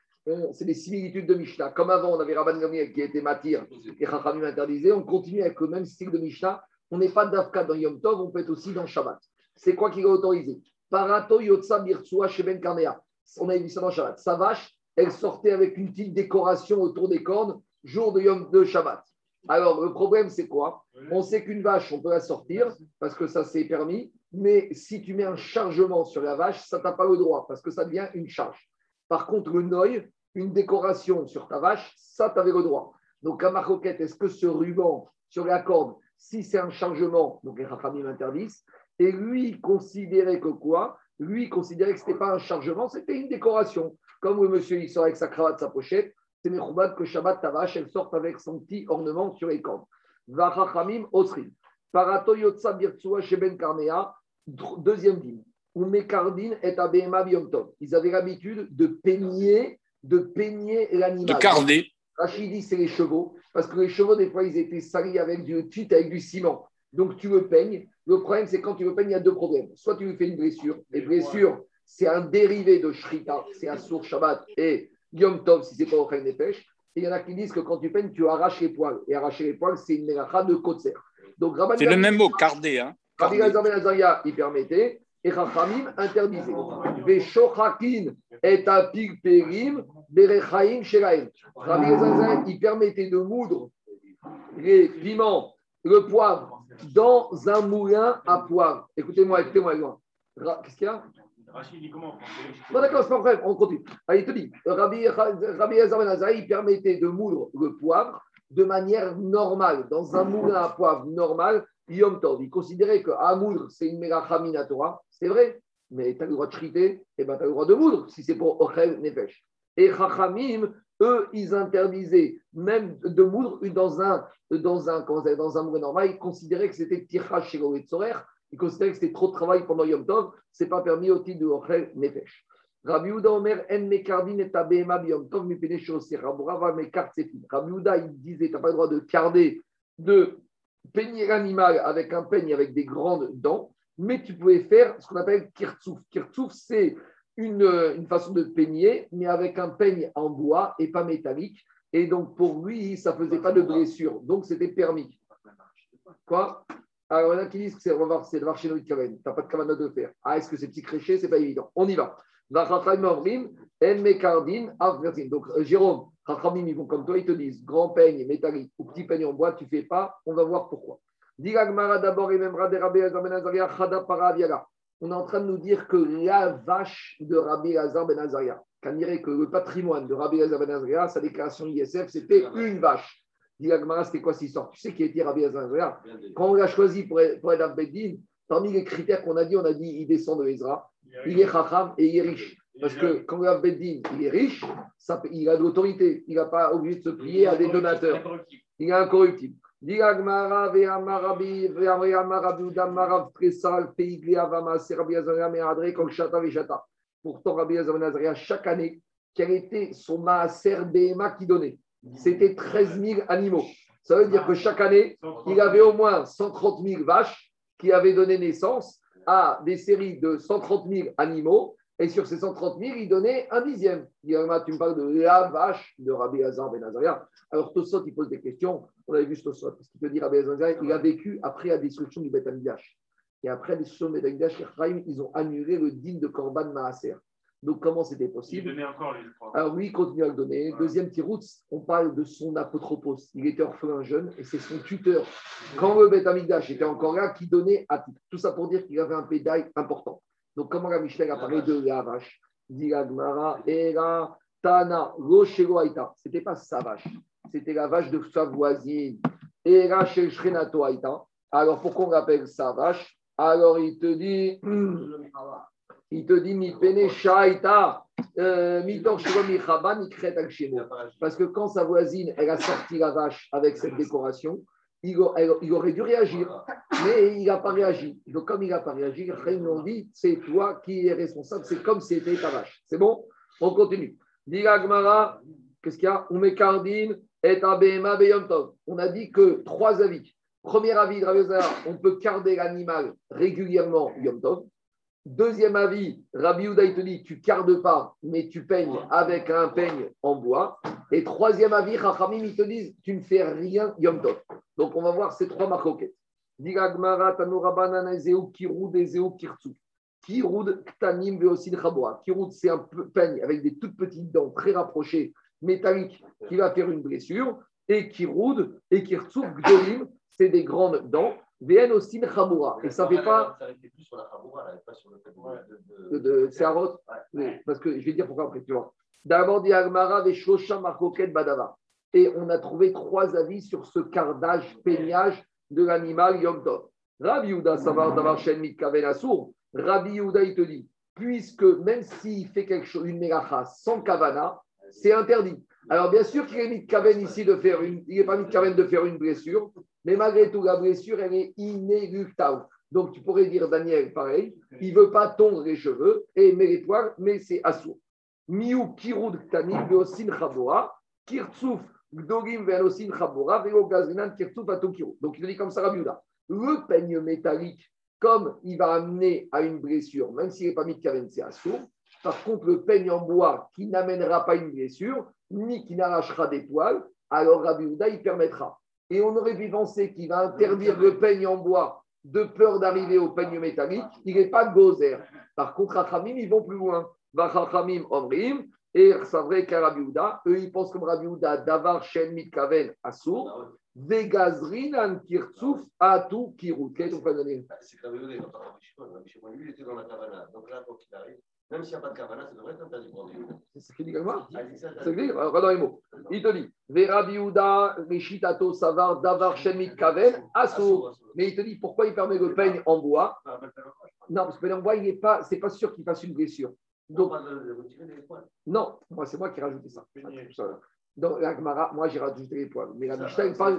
c'est des similitudes de Mishnah. Comme avant, on avait Rabban Gamriel qui était matir et Chachamim interdisait. On continue avec le même style de Mishnah. On n'est pas d'Afka dans Yom Tov, on peut être aussi dans Shabbat. C'est quoi qui est autorisé? Parato Yotsa Birtsua Sheben Karnea. On a vu ça dans Shabbat. Sa vache, elle sortait avec une petite décoration autour des cornes, jour de Yom de Shabbat. Alors, le problème, c'est quoi? On sait qu'une vache, on peut la sortir parce que ça, c'est permis. Mais si tu mets un chargement sur la vache, ça t'a pas le droit parce que ça devient une charge. Par contre, le noy, une décoration sur ta vache, ça, tu avais le droit. Donc, à Maroquette, est-ce que ce ruban sur la corde, si c'est un chargement, donc les Rachamim interdisent, et lui considérait que quoi? Lui considérait que ce n'était pas un chargement, c'était une décoration. Comme le monsieur, il sort avec sa cravate, sa pochette, c'est Mechoubat que Shabbat, ta vache, elle sorte avec son petit ornement sur les cordes. Vachachamim osrim. Parato yotsa birtsua sheben karnea. Deuxième dîme. Ou mekardin et abema. Ils avaient l'habitude de peigner, de peigner De l'animal. carder. Rachid dit c'est les chevaux, parce que les chevaux, des fois, ils étaient salis avec du tute, avec du ciment. Donc, tu le peignes. Le problème, c'est quand tu le peignes, il y a deux problèmes. Soit tu lui fais une blessure, et blessure, c'est un dérivé de Shrita, c'est un sourd Shabbat, et Yom Tov, si c'est pas au des pêches. Et il y en a qui disent que quand tu peignes, tu arraches les poils. Et arracher les poils, c'est une mélacha de Kotser. Donc, C'est le même mot, carder. Hein. Rabbi Carder. Elazar Ben Azaria, il permettait, et Rachamim interdisait. Veshochakin et apig perim, berechaim shelaim. Rabbi Elazar, il permettait de moudre les piments, le poivre, dans un moulin à poivre. Écoutez-moi, écoutez-moi. Ra- Qu'est-ce qu'il y a? Rachid dit comment? Bon, d'accord, c'est pas vrai, on continue. Allez, il te dit, Rabbi, Rabbi Elazar Ben permettait de moudre le poivre de manière normale, dans un moulin à poivre normal, Yom Tov. Il considérait qu'à moudre, c'est une mélacha minatora, c'est vrai, mais tu as le droit de shriter, et ben tu as le droit de moudre, si c'est pour Ochel Nefesh. Et Chachamim, eux, ils interdisaient même de moudre dans un, dans un, dans un moulin normal, ils considéraient que c'était tirage chez et Tzorer, ils considéraient que c'était trop de travail pendant Yom Tov, c'est pas permis au titre de Ochel Nefesh. Rabbi Yehuda Omer, en mekardin et abema biyom tov shosir. Rabbi Yehuda, il disait, tu n'as pas le droit de carder, de peigner l'animal avec un peigne avec des grandes dents, mais tu pouvais faire ce qu'on appelle kirtsouf. Kirtsouf, c'est une, euh, une façon de peigner, mais avec un peigne en bois et pas métallique. Et donc, pour lui, ça ne faisait pas de blessure. Donc, c'était permis. Quoi? Alors, il y en a qui disent que c'est le marché de Kaven. Tu n'as pas de kavana de faire. Ah, est-ce que c'est petit créché? C'est pas évident. On y va. Avvertin. Donc, euh, Jérôme, Chachamim, ils vont comme toi, ils te disent grand peigne métallique ou petit peigne en bois, tu fais pas. On va voir pourquoi. D'abord et même. On est en train de nous dire que la vache de Rabbi Azar Ben Azaria, qu'on dirait que le patrimoine de Rabbi Azar Ben Azaria, sa déclaration ISF, c'était une vache. Diragmara, c'était quoi cette histoire? Tu sais qui était Rabbi Azar Ben Azaria Quand on l'a choisi pour être, pour être Parmi les critères qu'on a dit, on a dit il descend de Ezra, il est chacham et il est riche. Parce que quand le Beddin, il est riche, ça, il a de l'autorité. Il n'a pas obligé de se plier à des donateurs. Il est incorruptible. Pourtant, Rabbi chaque année, quel était son maaser qui donnait? C'était 13 000 animaux. Ça veut dire que chaque année, il avait au moins 130 000 vaches qui avaient donné naissance à des séries de 130 000 animaux. Et sur ces 130 000, il donnait un dixième. Tu me parles de la vache de Rabbi Hazar Ben Azaria. Alors, Tosot, il pose des questions. On avait vu ce Tosot. Parce qu'il te dit, Rabbi Hazar, il a vécu après la destruction du Beth Amidash. Et après la destruction du Beth Amidash, ils ont annulé le digne de Korban Maaser. Donc, comment c'était possible? Il donnait encore les Alors, oui, il continue à le donner. Deuxième tirout, on parle de son apotropos. Il était orphelin jeune et c'est son tuteur. Quand le Beth Amidash était encore là, qui donnait à titre. Tout ça pour dire qu'il avait un pédale important. Donc, comment la Mishnah a parlé de la vache Dit Era, Tana, Roshego Aïta. Ce n'était pas sa vache, c'était la vache de sa voisine. Era Aïta. Alors, pourquoi on l'appelle sa vache Alors, il te dit, [CLEARS THROAT] il te dit, Mi Pene Shaita, euh, Mi Mi Chaba, Mi. Parce que quand sa voisine, elle a sorti la vache avec cette [CLEARS THROAT] décoration, il, aurait dû réagir, mais il n'a pas réagi. Donc, comme il n'a pas réagi, ont dit c'est toi qui es responsable, c'est comme si c'était ta vache. C'est bon? On continue. Gmara, qu'est-ce qu'il y a? On a dit que trois avis. Premier avis de on peut carder l'animal régulièrement Yom Tov. Deuxième avis, Rabbi Houda, il te dit, tu cardes pas, mais tu peignes avec un peigne en bois. Et troisième avis, Chachamim, ils te disent, tu ne fais rien Yom Tov. Donc, on va voir ces trois marcoquettes. Kiroud, Ktanim, Veosin, Chaboa. Kiroud, c'est un peigne avec des toutes petites dents très rapprochées, métalliques, qui va faire une blessure. Et Kiroud et Kirtsu, Gdolim, c'est des grandes dents. Vn aussi Chaboura. Et ça ne fait pas Ça plus sur la et pas sur le fait de. de, de. Oui, Parce que je vais dire pourquoi après, tu vois. D'abord, dit Agmara, Veshlosha, Marcoquet, Badava. Et on a trouvé trois avis sur ce cardage, peignage de l'animal Yom Tov. Rabbi Yehuda, Savar, Davar, Shen, Mitkaven, Assour. Rabbi Yehuda, il te dit, puisque même s'il fait quelque chose, une mélacha sans kavana, c'est interdit. Alors, bien sûr qu'il est ici de faire une, il n'est pas mitkaven de faire une blessure, mais malgré tout, la blessure, elle est inéluctable. Donc, tu pourrais dire, Daniel, pareil, il ne veut pas tondre les cheveux et met les poils, mais c'est assourd. Miou kirud veosin chabora, kirtsouf gdogim veosin chabora, veo atokiru. Donc, il dit comme ça, Rabbi Yehuda. Le peigne métallique, comme il va amener à une blessure, même s'il n'est pas mis de kaven, c'est. Par contre, le peigne en bois qui n'amènera pas une blessure, ni qui n'arrachera des poils, alors Rabbi Yehuda, il permettra. Et on aurait pu penser qu'il va interdire le peigne en bois de peur d'arriver au peigne métallique. Il n'est pas gozer. Par contre, Rachamim, ils vont plus loin. Vachachamim omrim. Et c'est vrai qu'à Rabbi Yehuda, eux, ils pensent comme Rabbi Yehuda, davar shen mitkaven assour, vegazrin an kirtsouf atu kirut. Quel est ton point de vue C'est comme le quand on a Shimon. Rabbi Shimon, lui, il était dans la Kavana. Donc là, quand il arrive, même s'il n'y a pas de Kavana, ça devrait être interdit pour lui. C'est ce qu'il dit Galma Ah, C'est ce qu'il dit Regarde dans les mots. Il te dit, savar, davar shen mitkaven assour. Mais il te dit pourquoi il permet le peigne en bois Non, parce que le peigne en bois, il n'est pas, pas sûr qu'il fasse une blessure. Donc, Donc, non, moi, c'est moi qui ai rajouté ça. Dans la Gemara, moi, j'ai rajouté les poils. Mais la Mishnah, parle.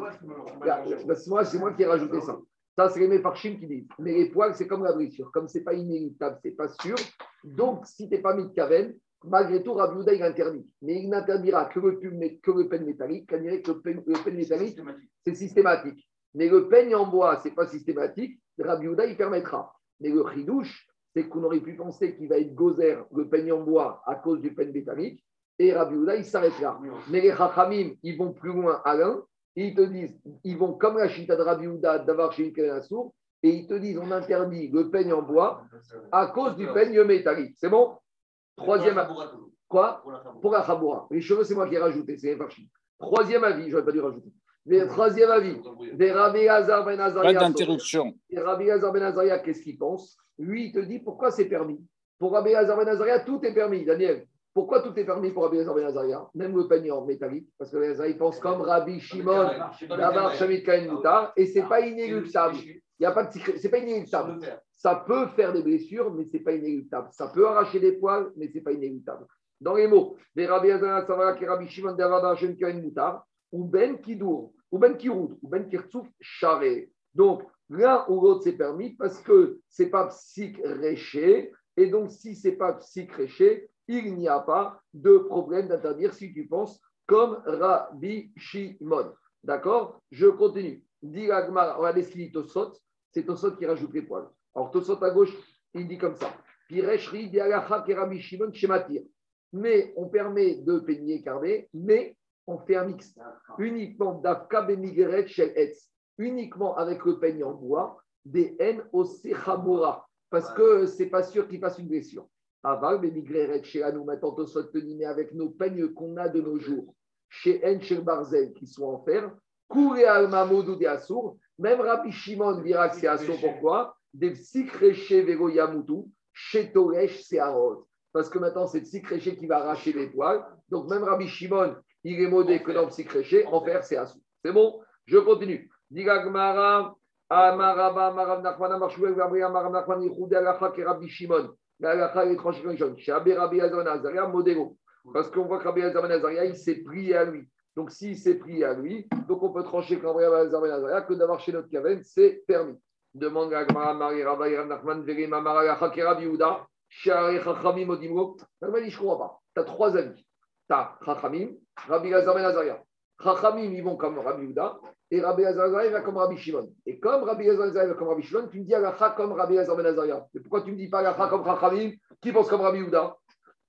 Bah, moi, c'est moi qui ai rajouté ça. Ça, c'est les méparchim qui disent. Mais les poils, c'est comme la blessure. Comme c'est pas inéluctable, c'est pas sûr. Donc, si tu n'es pas mis de caven, malgré tout, Rabbi Yehuda, il interdit. Mais il n'interdira que le, peigne- que le peigne métallique. On dirait que le peigne, le peigne métallique, c'est systématique. Mais le peigne en bois, c'est pas systématique. Rabbi Yehuda, il permettra. Mais le chidouche, c'est qu'on aurait pu penser qu'il va être gozer, le peigne en bois, à cause du peigne métallique. Et Rabbi Yehuda, il s'arrête là. Mais les Chachamim, ils vont plus loin à l'un. Ils te disent, ils vont comme la chita de Rabbi Yehuda d'avoir chez une sourd, et ils te disent, on interdit le peigne en bois à cause du peigne métallique. C'est bon? Troisième, toujours. quoi Pour la Chaboura. Les cheveux, c'est moi qui ai rajouté, c'est Farchi. Troisième avis, je n'aurais pas dû rajouter. Mais troisième avis, des Rabbi Hazar Ben Pas Azaria. d'interruption. Et Rabbi Hazar Ben Azaria, qu'est-ce qu'il pense? Lui, il te dit pourquoi c'est permis? Pour Rabbi Hazar Ben Azaria, tout est permis. Daniel, pourquoi tout est permis pour Rabbi Hazar Ben Azaria Même le peigne en métallique. Parce que Ben Azaria, il pense comme Rabbi Shimon, Davar Shamit Kain Moutar, et c'est pas inéluctable. Il n'y a pas de secret. C'est pas inéluctable. Ça peut faire des blessures, mais ce n'est pas inéluctable. Ça peut arracher des poils, mais ce n'est pas inéluctable. Dans les mots, les Rabbi Azana Savara Shimon Moutar, ou Ben Kidour, ou Ben Kiroud, ou Ben Kirtsouf Charé. Donc, l'un ou l'autre, c'est permis parce que ce n'est pas psych réché. Et donc, si ce n'est pas psych réché, il n'y a pas de problème d'interdire si tu penses comme Rabbi Shimon. D'accord? Je continue. Dit ce qu'il dit Tosot, c'est Tosot qui rajoute les poils. Alors Tosot à gauche, il dit comme ça. Mais on permet de peigner carnet, mais on fait un mix. Uniquement d'afka etz. Uniquement avec le peigne en bois, des N au. Parce que c'est pas sûr qu'il fasse une blessure. Aval bemigret chez nous maintenant Tosot te dit, mais avec nos peignes qu'on a de nos jours, chez N chez Barzel qui sont en fer, Kouré Alma Modou de Assour, même Rabbi Shimon dira que c'est Assour. Pourquoi Des psychréchés Vego Yamutu, chez Toresh c'est Arot. Parce que maintenant, c'est le psychréché qui va arracher les poils. Donc, même Rabbi Shimon, il est modé que dans le psychréché, en fer c'est Assour. C'est bon? Je continue. Diga Gmara, Amaraba, Marav Nachman, Amarshouel, Gabriel, Marav Nachman, Yichoudé Alacha, Rabbi Shimon. L'Alacha, est tranché comme Rabbi Azon Azaria, modélo. Parce qu'on voit que Rabbi Azon Azaria, il s'est pris à lui. Donc, s'il s'est pris à lui, donc on peut trancher Rabbi Azon Azaria que d'avoir chez notre caverne, c'est permis. Demande à Gmara, Marie Rabbi Nachman, Verim, Amara, Alacha, ke Rabbi. Shari Chachamim. Elle m'a dit, je pas. Tu as trois avis. Tu Chachamim, Rabbi Lazar Ben Azaria. Chachamim, ils vont comme Rabbi Yehuda. Et Rabbi Lazar Azaria, il va comme Rabbi Shimon. Et comme Rabbi Lazar Ben Azaria va comme Rabbi Shimon, tu me dis Alacha comme Rabbi Lazar Ben Azaria. Et pourquoi tu ne me dis pas Alacha comme Chachamim Qui pense comme Rabbi Yehuda?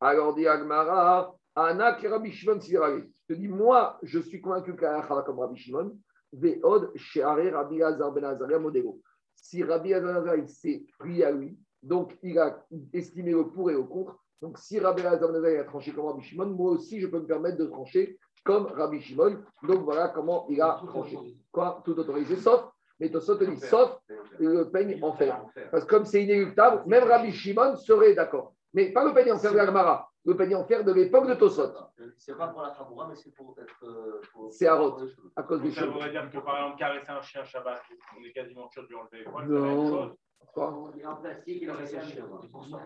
Alors dit Agmara, Anak et Rabbi Shimon Sirari. Je te dis, moi, je suis convaincu qu'Alacha va comme Rabbi Shimon. Ve'od Sheare Rabbi Lazar Ben Azaria Modelo. Si Rabbi Lazar Ben Azaria s'est pris à lui, donc, il a estimé le pour et le contre. Donc, si Rabbi Lazar Ben Azaria a tranché comme Rabbi Shimon, moi aussi, je peux me permettre de trancher comme Rabbi Shimon. Donc, voilà comment il a tranché. Quoi? Tout autorisé, sauf, mais Tosot te dit, sauf le peigne en fer. Parce que comme c'est inéluctable, même Rabbi Shimon serait d'accord. Mais pas le peigne en fer de l'Agmara, le peigne en fer de l'époque de Tosot, C'est pas pour la Chaboura, mais c'est pour être. euh, pour- C'est à Roth. à cause du Ça voudrait dire que par exemple, caresser un chien Shabbat, on est quasiment sûr de lui enlever les poils. Non. Quoi Il est en plastique, il sortir,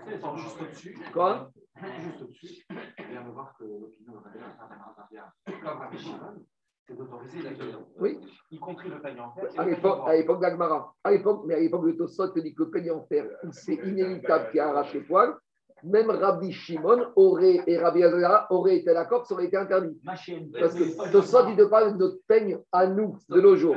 ils sont juste au-dessus. Quoi? Juste au-dessus. Et on va voir que l'opinion de Rabbi Shimon, c'est d'autoriser la. Oui. Y compris le peigne en fer. À l'époque, d'Agmara. À l'époque, mais à l'époque de Tosot, dit que le peigne en fer, c'est inéluctable qui a arraché les poils. Même Rabbi Shimon aurait, et Rabbi Azara auraient été d'accord ça aurait été interdit. Parce que Tosot, il te parle de notre peigne à nous, de nos jours.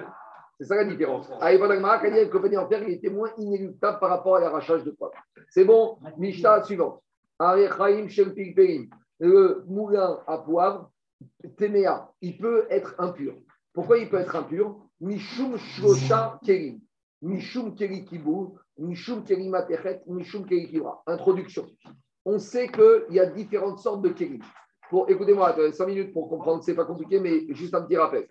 C'est ça la différence. À d'Agmara, quand il y a le peigne en fer, il était moins inéluctable par rapport à l'arrachage de poils. C'est bon Mishnah suivante. Arechaim Pilperim. Le moulin à poivre, Téméa, il peut être impur. Pourquoi il peut être impur? Mishum Shlosha Kerim. Mishum Keri Kibou, Mishum Keri Matechet, Mishum Keri Kibra. Introduction. On sait qu'il y a différentes sortes de Kerim. Pour, écoutez-moi, attendez, cinq minutes pour comprendre, c'est pas compliqué, mais juste un petit rappel.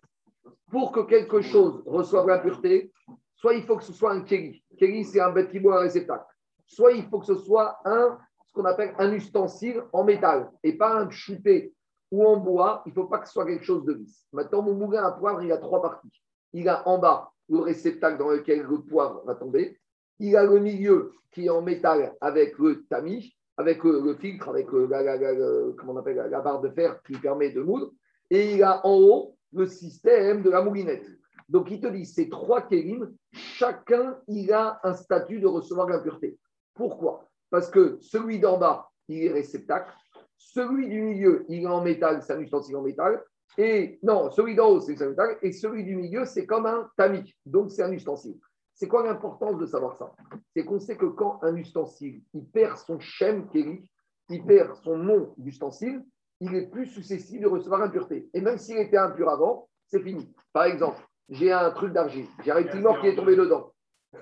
Pour que quelque chose reçoive l'impureté, soit il faut que ce soit un Keri. Keri, c'est un bête qui boit un réceptacle. Soit il faut que ce soit un, ce qu'on appelle un ustensile en métal et pas un chouté ou en bois. Il ne faut pas que ce soit quelque chose de lisse. Maintenant, mon moulin à poivre, il a trois parties. Il a en bas le réceptacle dans lequel le poivre va tomber. Il a le milieu qui est en métal avec le tamis, avec le, filtre, avec la barre de fer qui permet de moudre. Et il a en haut le système de la moulinette. Donc, il te dit, ces trois kélim, chacun, il a un statut de recevoir l'impureté. Pourquoi? Parce que celui d'en bas, il est réceptacle. Celui du milieu, il est en métal, c'est un ustensile en métal. Et non, celui d'en haut, c'est un métal. Et celui du milieu, c'est comme un tamis. Donc, c'est un ustensile. C'est quoi l'importance de savoir ça? C'est qu'on sait que quand un ustensile, il perd son shem kéli, il perd son nom d'ustensile, il est plus susceptible de recevoir l'impureté. Et même s'il était impur avant, c'est fini. Par exemple, j'ai un truc d'argile, j'ai un mort qui est tombé dedans.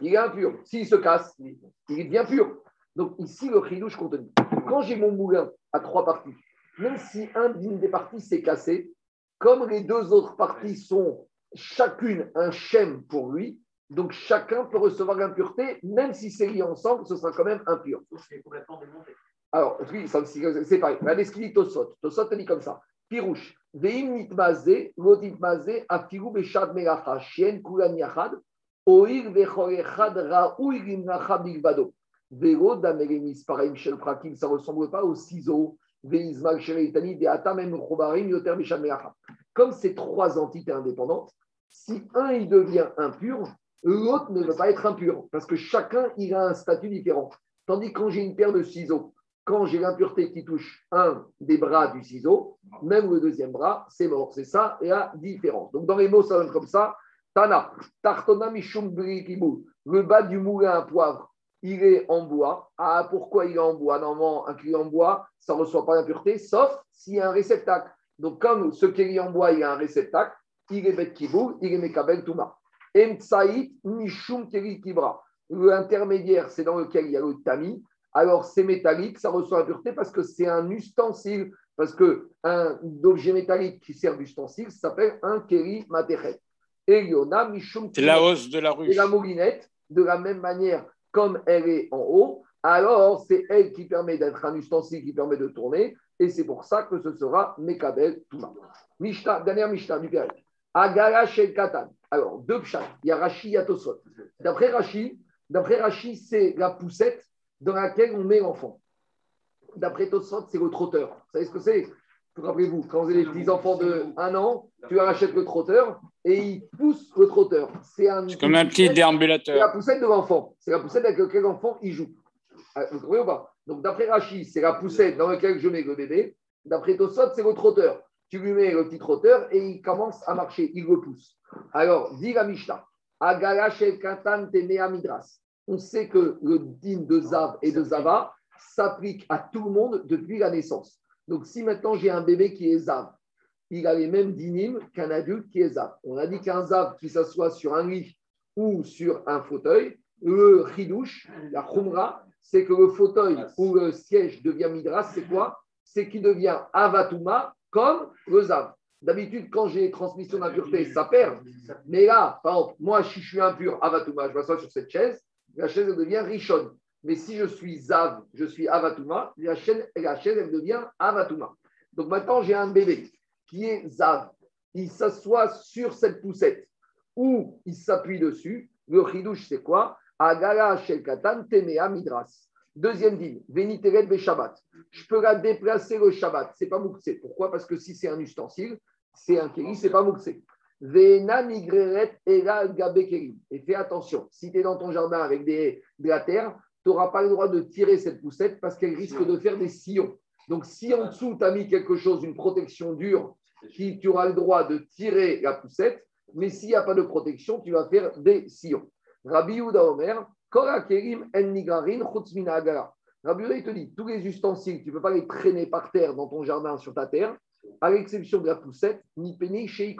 Il est impur. S'il se casse, il bien pur. Donc ici, le chidouche dit. Quand j'ai mon moulin à trois parties, même si un d'une des parties s'est cassé, comme les deux autres parties sont chacune un shem pour lui, donc chacun peut recevoir l'impureté, même si c'est lié ensemble, ce sera quand même impur. C'est complètement démonté. Alors, oui, c'est pareil. Regardez ce qu'il dit Tosot. Tosot te dit comme ça. Pirouche. Veim nitmaze, lo nitmaze, afiru beshad melacha, shien kulan yachad, Oir vechol echad raoui limnacha bilvado. Velo dameremis paraim shel prakim, ça ne ressemble pas au ciseau. Veizmal shereitani de atamem chobarim yoter mishal melacha. Comme ces trois entités indépendantes, si un il devient impur, l'autre ne veut pas être impur, parce que chacun il a un statut différent. Tandis que quand j'ai une paire de ciseaux, quand j'ai l'impureté qui touche un des bras du ciseau, même le deuxième bras, c'est mort. C'est ça la différence. Donc dans les mots, ça donne comme ça. Tana, Tartona. Le bas du moulin à poivre, il est en bois. Ah, pourquoi il est en bois? Normalement, un client en bois, ça ne reçoit pas l'impureté, sauf s'il y a un réceptacle. Donc, comme ce qui en bois, il y a un réceptacle, il est Bet Kibou, il est Mekabel Touma. Emtsaït Mishum Keri Kibra. L'intermédiaire, c'est dans lequel il y a le tamis. Alors, c'est métallique, ça reçoit l'impureté parce que c'est un ustensile. Parce qu'un objet métallique qui sert d'ustensile s'appelle un Keri Matechet. Eliona Mishum C'est la hausse de la et ruche. la moulinette, de la même manière, comme elle est en haut, alors c'est elle qui permet d'être un ustensile qui permet de tourner, et c'est pour ça que ce sera Mekabel Touma. Mishnah, dernière Mishnah du Pérez. Agara Shel Katan. Alors, deux pshat. Il y a Rashi, il y a Tosot. D'après Rashi, d'après Rashi, c'est la poussette dans laquelle on met l'enfant. D'après Tosot, c'est le trotteur. Vous savez ce que c'est? Rappelez-vous, quand vous avez des petits-enfants de 1 an, tu leur achètes le trotteur et ils poussent le trotteur. C'est un, comme un petit c'est la déambulateur. poussette de l'enfant. C'est la poussette avec laquelle l'enfant il joue. Ah, Vous comprenez ou pas? Donc, d'après Rachid, c'est la poussette dans laquelle je mets le bébé. D'après Tosot, c'est le trotteur. Tu lui mets le petit trotteur et il commence à marcher. Il le pousse. Alors, dit la Mishnah. Katan midras. On sait que le din de Zav et de Zava s'applique à tout le monde depuis la naissance. Donc, si maintenant j'ai un bébé qui est Zav, il a les mêmes dynimes qu'un adulte qui est Zav. On a dit qu'un Zav qui s'assoit sur un lit ou sur un fauteuil, le chidouche, la khumra, c'est que le fauteuil ou le siège devient midras, c'est quoi? C'est qu'il devient avatuma comme le zav. D'habitude, quand j'ai transmission d'impureté, ça perd. Mais là, par exemple, moi, si je suis impur avatuma, je m'assois sur cette chaise, la chaise devient richonne. Mais si je suis zav, je suis avatuma, la chaise, la chaise devient avatuma. Donc maintenant, j'ai un bébé qui est zav. Il s'assoit sur cette poussette ou il s'appuie dessus. Le chidouche, c'est quoi? Agala shel katan temea midras. Deuxième dîme, veniteret be Shabbat. Je peux la déplacer le Shabbat. C'est pas moukse. Pourquoi? Parce que si c'est un ustensile, c'est un kéli, c'est pas moukse. Vena migreret ela gabe. Et fais attention, si tu es dans ton jardin avec des, de la terre, tu n'auras pas le droit de tirer cette poussette parce qu'elle risque de faire des sillons. Donc si en dessous, tu as mis quelque chose, une protection dure, qui, tu auras le droit de tirer la poussette, mais s'il n'y a pas de protection, tu vas faire des sillons. Rabbi Yehuda Omer, Kora Kerim en Nigarin Chutz Mina Agara. Rabbi il te dit, tous les ustensiles, tu ne peux pas les traîner par terre dans ton jardin, sur ta terre, à l'exception de la poussette, ni péné chez.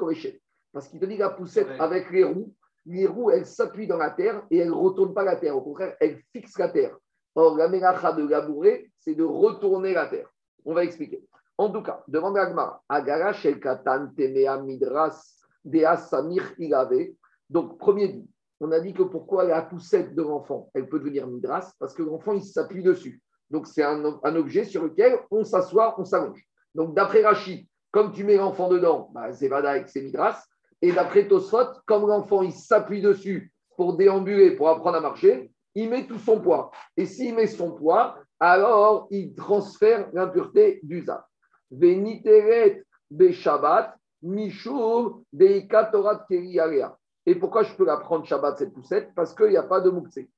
Parce qu'il te dit la poussette avec les roues, les roues, elles s'appuient dans la terre et elles ne retournent pas la terre. Au contraire, elles fixent la terre. Or, la mélacha de labourer, c'est de retourner la terre. On va expliquer. En tout cas, demande à Agmara. Agara shel katan temea midras dea samir ilave. Donc, premier dit, on a dit que pourquoi la poussette de l'enfant, elle peut devenir midras Parce que l'enfant, il s'appuie dessus. Donc, c'est un, objet sur lequel on s'assoit, on s'allonge. Donc, d'après Rachid, comme tu mets l'enfant dedans, bah, c'est Vadaïk, c'est midras. Et d'après Tosfot, comme l'enfant, il s'appuie dessus pour déambuler, pour apprendre à marcher, il met tout son poids. Et s'il met son poids, alors il transfère l'impureté du zap. Veniteret be Shabbat, Mishur de Katorat Keriarea. Et pourquoi je peux la prendre Shabbat, cette poussette? Parce qu'il n'y a pas de keli.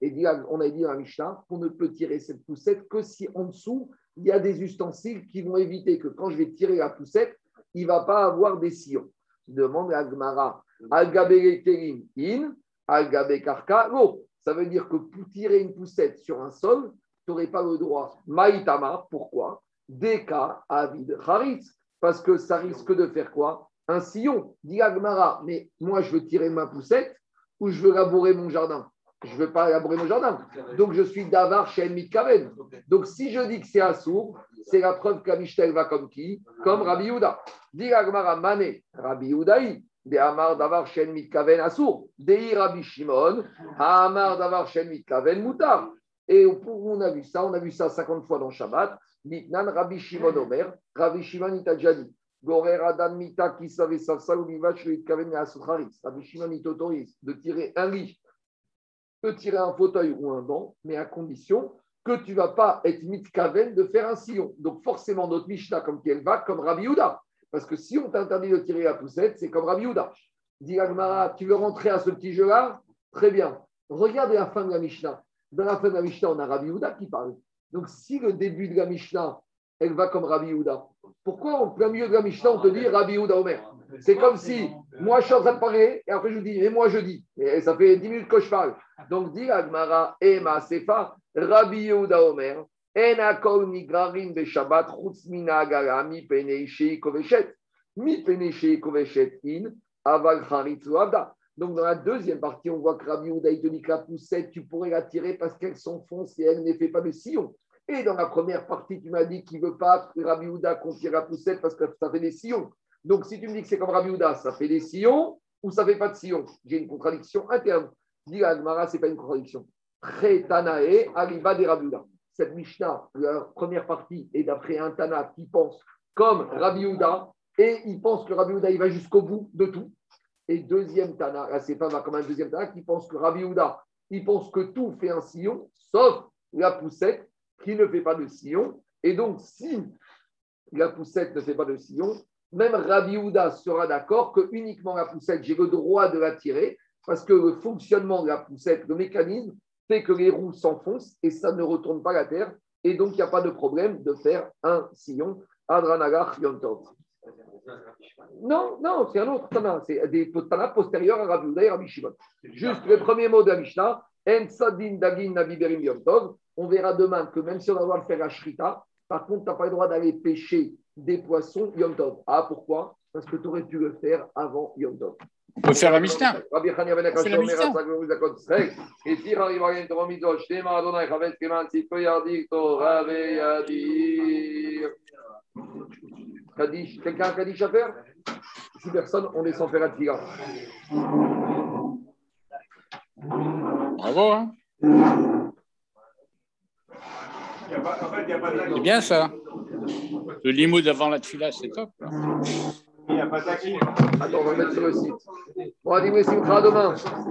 Et on a dit la Mishnah qu'on ne peut tirer cette poussette que si en dessous, il y a des ustensiles qui vont éviter que quand je vais tirer la poussette, il ne va pas avoir des sillons. Demande à Gmara. In. Ça veut dire que pour tirer une poussette sur un sol, tu n'aurais pas le droit. Maïtama, pourquoi? Deka Avid Haritz. Parce que ça risque de faire quoi? Un sillon. Dit Agmara, mais moi je veux tirer ma poussette ou je veux labourer mon jardin? Je ne veux pas labourer mon jardin. Donc je suis davar chez Elmit Kaven. Donc si je dis que c'est assourd, c'est la preuve Mishnah va comme qui? Comme Rabbi Yehuda. Dit Agmara, Mané, Rabbi Yehudaï. De Amar Davar Shen Mitkaven Assour. Dei Rabbi Shimon. Amar Davar Shen Mitkaven Moutar. Et pour- on a vu ça, on a vu ça 50 fois dans Shabbat. Mitnan Rabbi Shimon Omer. Rabbi Shimon, il. Gorer Adam Mita qui savait ça, ça ou Vivash, lui Kaven à Sotraris. Rabbi Shimon, il t'autorise de tirer un lit, de tirer un fauteuil ou un banc, mais à condition que tu ne vas pas être mitkaven de faire un sillon. Donc forcément, notre Mishnah, comme qui elle va, comme Rabbi Houda. Parce que si on t'interdit de tirer la poussette, c'est comme Rabbi Houda. Dis Agmara, tu veux rentrer à ce petit jeu-là? Très bien. Regarde la fin de la Mishnah. Dans la fin de la Mishnah, on a Rabbi Houda qui parle. Donc si le début de la Mishnah, elle va comme Rabbi Houda, pourquoi en plein milieu de la Mishnah, on te dit Rabbi Houda Omer? C'est comme si moi je de parler et après je vous dis, et moi je dis. Et ça fait 10 minutes que je parle. Donc dis Agmara, Ema Sefa, Rabbi Yehuda Omer, En akol migrarim be Shabbat, chutz mina agara, mi penei shei koveshet, mi penei shei koveshet in, aval charitz ou avda. Donc dans la deuxième partie, on voit que Rabbi Yehuda, il te dit que la poussette, tu pourrais la tirer parce qu'elle s'enfonce et elle ne fait pas de sillon. Et dans la première partie, tu m'as dit qu'il ne veut pas que Rabbi qu'on tire la poussette parce que ça fait des sillons. Donc si tu me dis que c'est comme Rabbi Yehuda, ça fait des sillons ou ça ne fait pas de sillons? J'ai une contradiction interne. Dis Agmara, ce n'est pas une contradiction. Tanae, Arriba des Rabiuda. Cette Mishnah, la première partie est d'après un Tana qui pense comme Rabbi Houda et il pense que Rabbi Houda il va jusqu'au bout de tout. Et deuxième Tana, là c'est pas comme un deuxième Tana qui pense que Rabbi Houda, il pense que tout fait un sillon, sauf la poussette qui ne fait pas de sillon. Et donc, si la poussette ne fait pas de sillon, même Rabbi Houda sera d'accord que uniquement la poussette, j'ai le droit de la tirer parce que le fonctionnement de la poussette, le mécanisme, fait que les roues s'enfoncent et ça ne retourne pas la terre. Et donc, il n'y a pas de problème de faire un sillon. Adranagar Yontov. Non, non, c'est un autre Tana. C'est des Tana postérieurs à Rabbi Houda et Rabbi Shimon. Juste le premier mot de la Mishnah. En Sadin Dagin Nabiberim Yontov. On verra demain que même si on va devoir le faire à Shrita, par contre, tu n'as pas le droit d'aller pêcher des poissons Yom Tov. Ah, pourquoi? Parce que tu aurais pu le faire avant Yom Tov. On peut faire la Mishnah. Rabbi Chania ben On fait la Akash, Mishnah. Omer, Atzak, Omer, Zakot, Srek. Et si Rabbi Mariam Toromido, Shtema Adonai, Chavetz, Keman, Tzipro, Yardik, Torah, Ve, Yadir. Kaddish, quelqu'un a un Kaddish à faire? Si personne, on descend faire la tira. Bravo. Hein Il y a pas- En fait, il n'y a pas c'est bien ça. Le limoud avant la tefila, c'est top. là. Il n'y a pas de taquine. Attends, on va le mettre sur le site. On va dire, demain.